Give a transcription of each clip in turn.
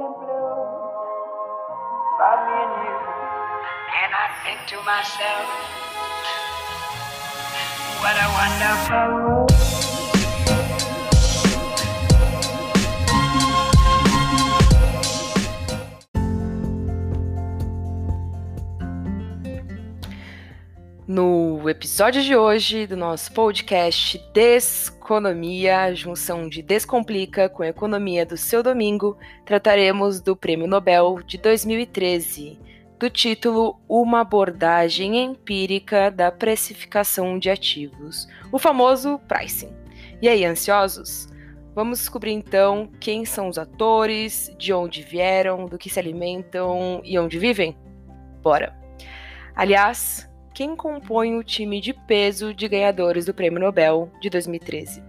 in blue for me and you. And I think to myself, what a wonderful world. No episódio de hoje do nosso podcast Desconomia, junção de Descomplica com Economia do seu domingo, trataremos do Prêmio Nobel de 2013, do título Uma abordagem empírica da precificação de ativos, o famoso pricing. E aí, ansiosos? Vamos descobrir então quem são os atores, de onde vieram, do que se alimentam e onde vivem? Bora! Aliás, quem compõe o time de peso de ganhadores do Prêmio Nobel de 2013.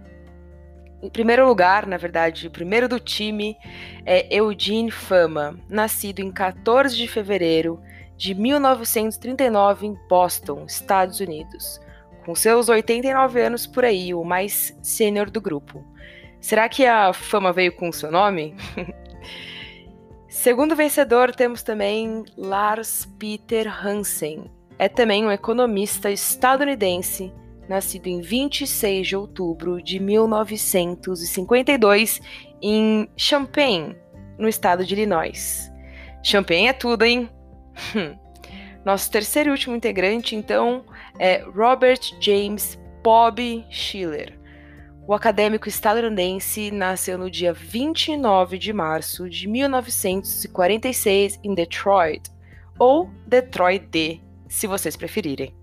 Em primeiro lugar, na verdade, o primeiro do time é Eugene Fama, nascido em 14 de fevereiro de 1939 em Boston, Estados Unidos. Com seus 89 anos por aí, o mais sênior do grupo. Será que a fama veio com o seu nome? Segundo vencedor, temos também Lars Peter Hansen, é também um economista estadunidense, nascido em 26 de outubro de 1952 em Champaign, no estado de Illinois. Champaign é tudo, hein? Nosso terceiro e último integrante, então, é Robert James Bob Schiller. O acadêmico estadunidense nasceu no dia 29 de março de 1946 em Detroit, ou Detroit D, se vocês preferirem.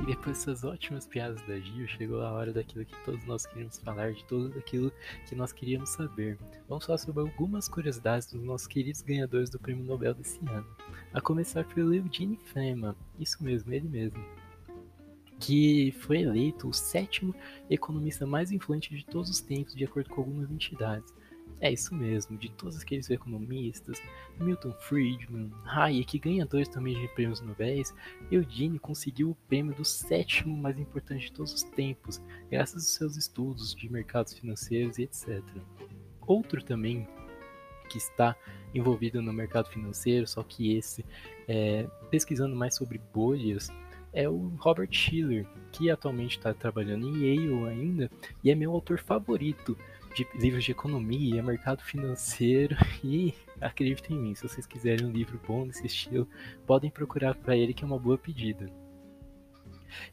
E depois dessas ótimas piadas da Gil, chegou a hora daquilo que todos nós queríamos falar, de tudo aquilo que nós queríamos saber. Vamos falar sobre algumas curiosidades dos nossos queridos ganhadores do Prêmio Nobel desse ano. A começar pelo Eugene Fema, isso mesmo, ele mesmo que foi eleito o sétimo economista mais influente de todos os tempos, de acordo com algumas entidades. É isso mesmo, de todos aqueles economistas, Milton Friedman, Hayek, ganhadores também de prêmios Nobel, Eugene conseguiu o prêmio do sétimo mais importante de todos os tempos, graças aos seus estudos de mercados financeiros e etc. Outro também que está envolvido no mercado financeiro, só que esse é, pesquisando mais sobre bolhas, é o Robert Schiller, que atualmente está trabalhando em Yale ainda e é meu autor favorito de livros de economia, mercado financeiro e acreditem em mim, se vocês quiserem um livro bom nesse estilo, podem procurar para ele que é uma boa pedida.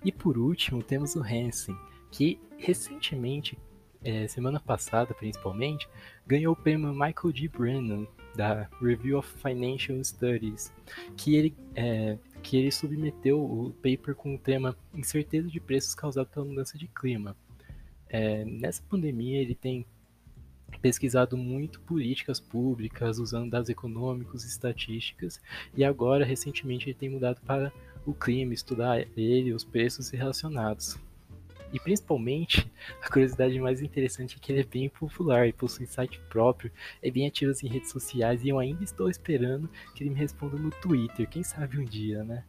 E por último temos o Hansen, que recentemente, é, semana passada principalmente, ganhou o prêmio Michael D. Brennan da Review of Financial Studies, que ele é, que ele submeteu o paper com o tema Incerteza de preços causada pela mudança de clima. É, nessa pandemia, ele tem pesquisado muito políticas públicas, usando dados econômicos e estatísticas, e agora, recentemente, ele tem mudado para o clima, estudar ele, os preços relacionados. E principalmente, a curiosidade mais interessante é que ele é bem popular e possui site próprio, é bem ativo em redes sociais e eu ainda estou esperando que ele me responda no Twitter, quem sabe um dia, né?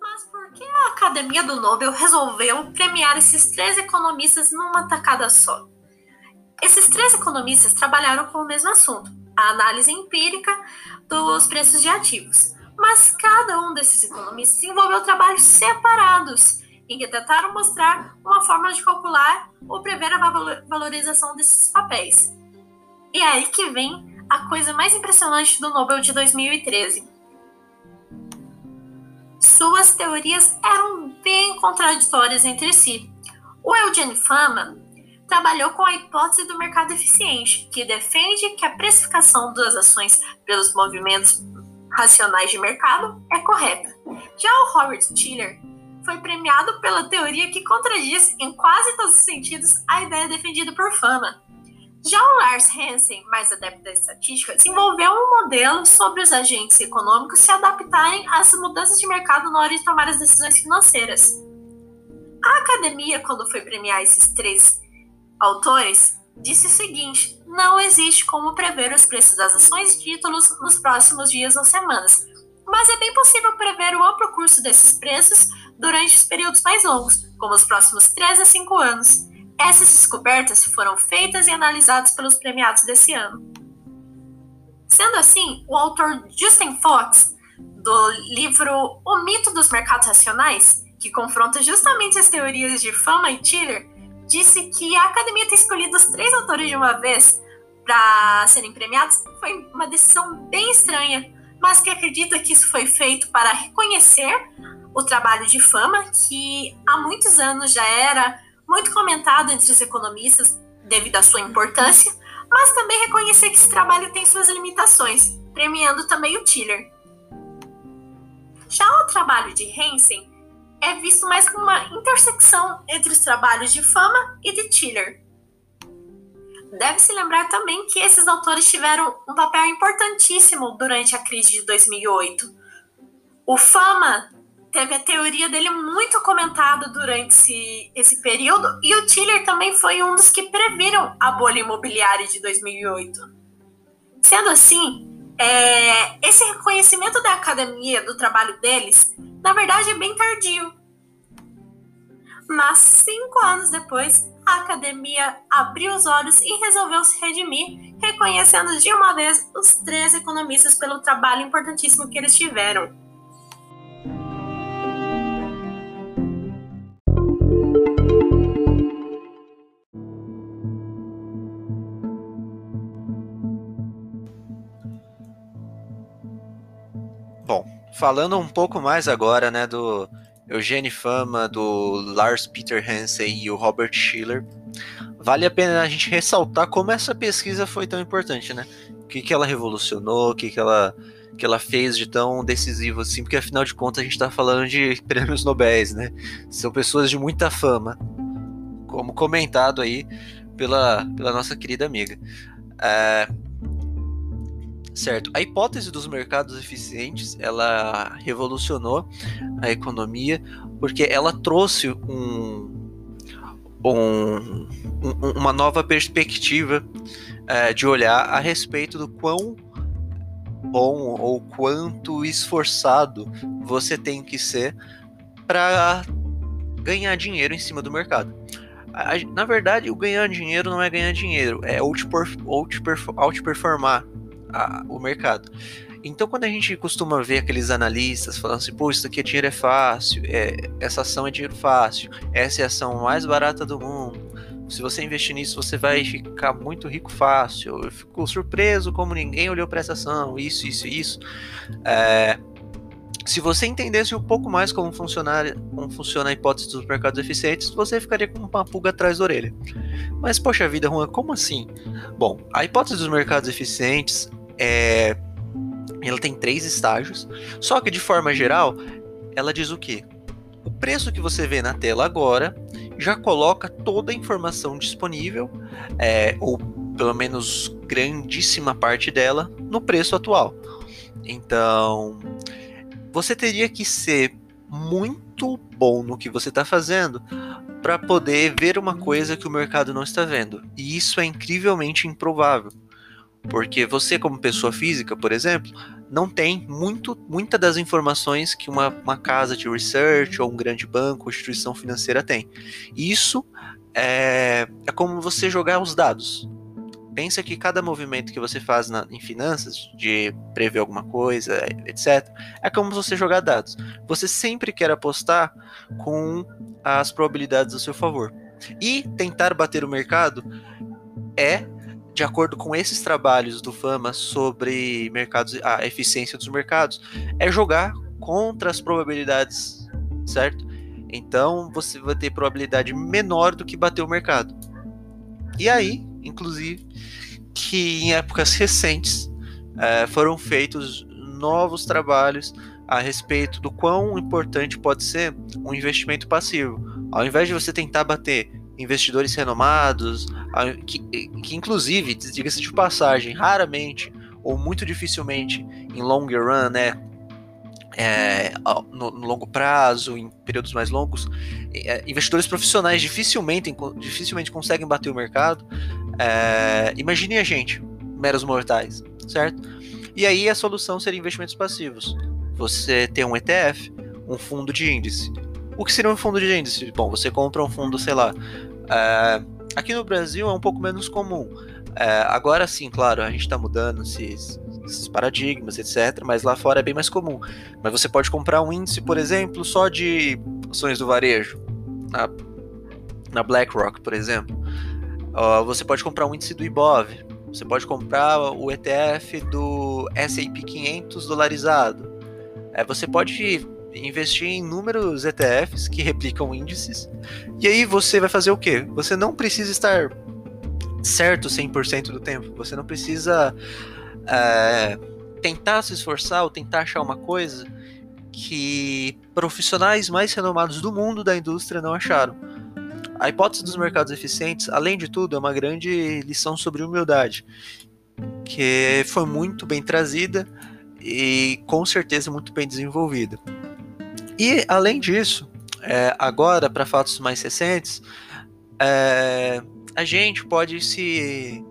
Mas por que a Academia do Nobel resolveu premiar esses três economistas numa tacada só? Esses três economistas trabalharam com o mesmo assunto, a análise empírica dos preços de ativos. Mas cada um desses economistas desenvolveu trabalhos separados, em que tentaram mostrar uma forma de calcular ou prever a valorização desses papéis. E é aí que vem a coisa mais impressionante do Nobel de 2013. Suas teorias eram bem contraditórias entre si. O Eugene Fama trabalhou com a hipótese do mercado eficiente, que defende que a precificação das ações pelos movimentos racionais de mercado é correta. Já o Robert Schiller foi premiado pela teoria que contradiz em quase todos os sentidos a ideia defendida por Fama. Já o Lars Hansen, mais adepto da estatística, desenvolveu um modelo sobre os agentes econômicos se adaptarem às mudanças de mercado na hora de tomar as decisões financeiras. A academia, quando foi premiar esses três autores, disse o seguinte: não existe como prever os preços das ações e títulos nos próximos dias ou semanas, mas é bem possível prever o amplo curso desses preços durante os períodos mais longos, como os próximos 3 a 5 anos. Essas descobertas foram feitas e analisadas pelos premiados desse ano. Sendo assim, o autor Justin Fox, do livro O Mito dos Mercados Racionais, que confronta justamente as teorias de Fama e Tiller, disse que a academia ter escolhido os três autores de uma vez para serem premiados foi uma decisão bem estranha, mas que acredita que isso foi feito para reconhecer o trabalho de Fama, que há muitos anos já era muito comentado entre os economistas devido à sua importância, mas também reconhecer que esse trabalho tem suas limitações, premiando também o Tiller. Já o trabalho de Hansen é visto mais como uma intersecção entre os trabalhos de Fama e de Tiller. Deve-se lembrar também que esses autores tiveram um papel importantíssimo durante a crise de 2008. O Fama teve a teoria dele muito comentada durante esse, esse período e o Tiller também foi um dos que previram a bolha imobiliária de 2008. Sendo assim, é, esse reconhecimento da academia do trabalho deles na verdade é bem tardio. Mas cinco anos depois, a academia abriu os olhos e resolveu se redimir, reconhecendo de uma vez os três economistas pelo trabalho importantíssimo que eles tiveram. Falando um pouco mais agora, né, do Eugene Fama, do Lars Peter Hansen e o Robert Schiller, vale a pena a gente ressaltar como essa pesquisa foi tão importante, né? O que, que ela revolucionou, o que, que ela que ela fez de tão decisivo assim, porque afinal de contas a gente está falando de prêmios Nobéis, né? São pessoas de muita fama, como comentado aí pela, pela nossa querida amiga. É, certo, a hipótese dos mercados eficientes, ela revolucionou a economia, porque ela trouxe um, um, um uma nova perspectiva é, de olhar a respeito do quão bom ou quanto esforçado você tem que ser para ganhar dinheiro em cima do mercado. Na verdade, o ganhar dinheiro não é ganhar dinheiro, é outperformar o mercado. Então, quando a gente costuma ver aqueles analistas falando assim, pô, isso aqui é dinheiro é fácil, é, essa ação é dinheiro fácil, essa é a ação mais barata do mundo, se você investir nisso, você vai ficar muito rico fácil. Eu fico surpreso como ninguém olhou para essa ação, isso, isso, isso. É, se você entendesse um pouco mais como, como funciona a hipótese dos mercados eficientes, você ficaria com uma pulga atrás da orelha. Mas, poxa vida, Juan, como assim? Bom, a hipótese dos mercados eficientes é. Ela tem três estágios, só que de forma geral, ela diz o quê? O preço que você vê na tela agora já coloca toda a informação disponível, é, ou pelo menos grandíssima parte dela, no preço atual. Então, você teria que ser muito bom no que você está fazendo para poder ver uma coisa que o mercado não está vendo. E isso é incrivelmente improvável. Porque você, como pessoa física, por exemplo, não tem muito, muita das informações que uma, uma casa de research ou um grande banco ou instituição financeira tem. Isso é, é como você jogar os dados. Pensa que cada movimento que você faz na, em finanças, de prever alguma coisa, etc., é como você jogar dados. Você sempre quer apostar com as probabilidades a seu favor. E tentar bater o mercado é de acordo com esses trabalhos do Fama sobre mercados, a eficiência dos mercados, é jogar contra as probabilidades, certo? Então você vai ter probabilidade menor do que bater o mercado. E aí, inclusive, que em épocas recentes é, foram feitos novos trabalhos a respeito do quão importante pode ser um investimento passivo. Ao invés de você tentar bater investidores renomados, que, que inclusive, diga-se de passagem, raramente ou muito dificilmente em long run, né, é, no, no, longo prazo, em períodos mais longos, é, investidores profissionais dificilmente, dificilmente conseguem bater o mercado. É, imagine a gente, meros mortais, certo? E aí a solução seria investimentos passivos. Você tem um ETF, um fundo de índice. O que seria um fundo de índice? Bom, você compra um fundo, sei lá. É, aqui no Brasil é um pouco menos comum. É, agora sim, claro, a gente está mudando esses, esses, paradigmas, etc. Mas lá fora é bem mais comum. Mas você pode comprar um índice, por exemplo, só de ações do varejo, na, na BlackRock, por exemplo. Você pode comprar um índice do IBOV. Você pode comprar o ETF do S&P 500 dolarizado. É, você pode investir em inúmeros ETFs que replicam índices. E aí você vai fazer o quê? Você não precisa estar certo 100% do tempo. Você não precisa é, tentar se esforçar ou tentar achar uma coisa que profissionais mais renomados do mundo da indústria não acharam. A hipótese dos mercados eficientes, além de tudo, é uma grande lição sobre humildade, que foi muito bem trazida e com certeza muito bem desenvolvida. E além disso, é, agora para fatos mais recentes, é, a gente pode se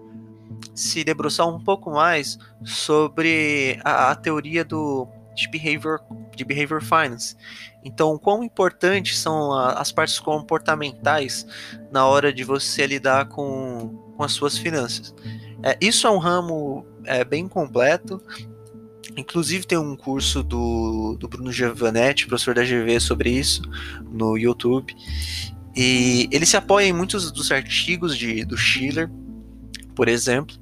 se debruçar um pouco mais sobre a, a teoria do de behavior, de behavior finance. Então, quão importantes são a, as partes comportamentais na hora de você lidar com, com as suas finanças. É, isso é um ramo é, bem completo. Inclusive tem um curso do, do Bruno Giovanetti, professor da GV, sobre isso no YouTube. E ele se apoia em muitos dos artigos de, do Schiller, por exemplo.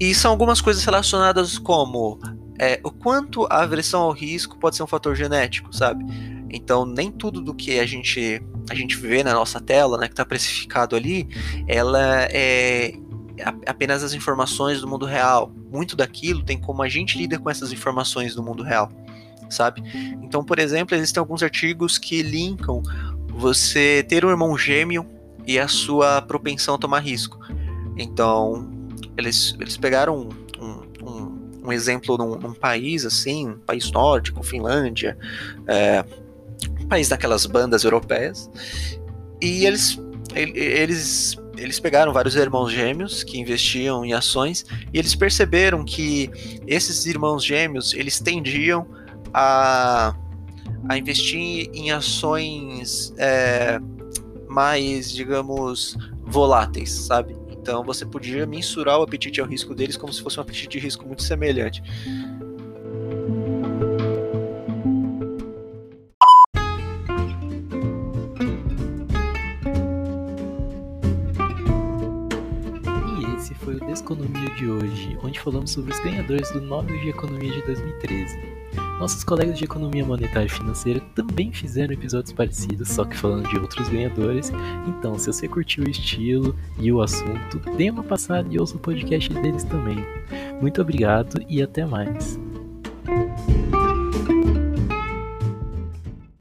E são algumas coisas relacionadas como é, o quanto a aversão ao risco pode ser um fator genético, sabe? Então, nem tudo do que a gente, a gente vê na nossa tela, né, que está precificado ali, ela é apenas as informações do mundo real. Muito daquilo tem como a gente lida com essas informações do mundo real, sabe? Então, por exemplo, existem alguns artigos que linkam você ter um irmão gêmeo e a sua propensão a tomar risco. Então, eles, eles pegaram um, um, um exemplo num, num, país assim, um país nórdico, Finlândia, é, um país daquelas bandas europeias, e eles, eles, eles pegaram vários irmãos gêmeos que investiam em ações e eles perceberam que esses irmãos gêmeos eles tendiam a, a investir em ações é, mais, digamos, voláteis, sabe? Então você podia mensurar o apetite ao risco deles como se fosse um apetite de risco muito semelhante. Foi o Desconomia de hoje, onde falamos sobre os ganhadores do Nobel de Economia de 2013. Nossos colegas de economia monetária e financeira também fizeram episódios parecidos, só que falando de outros ganhadores. Então, se você curtiu o estilo e o assunto, dê uma passada e ouça o podcast deles também. Muito obrigado e até mais.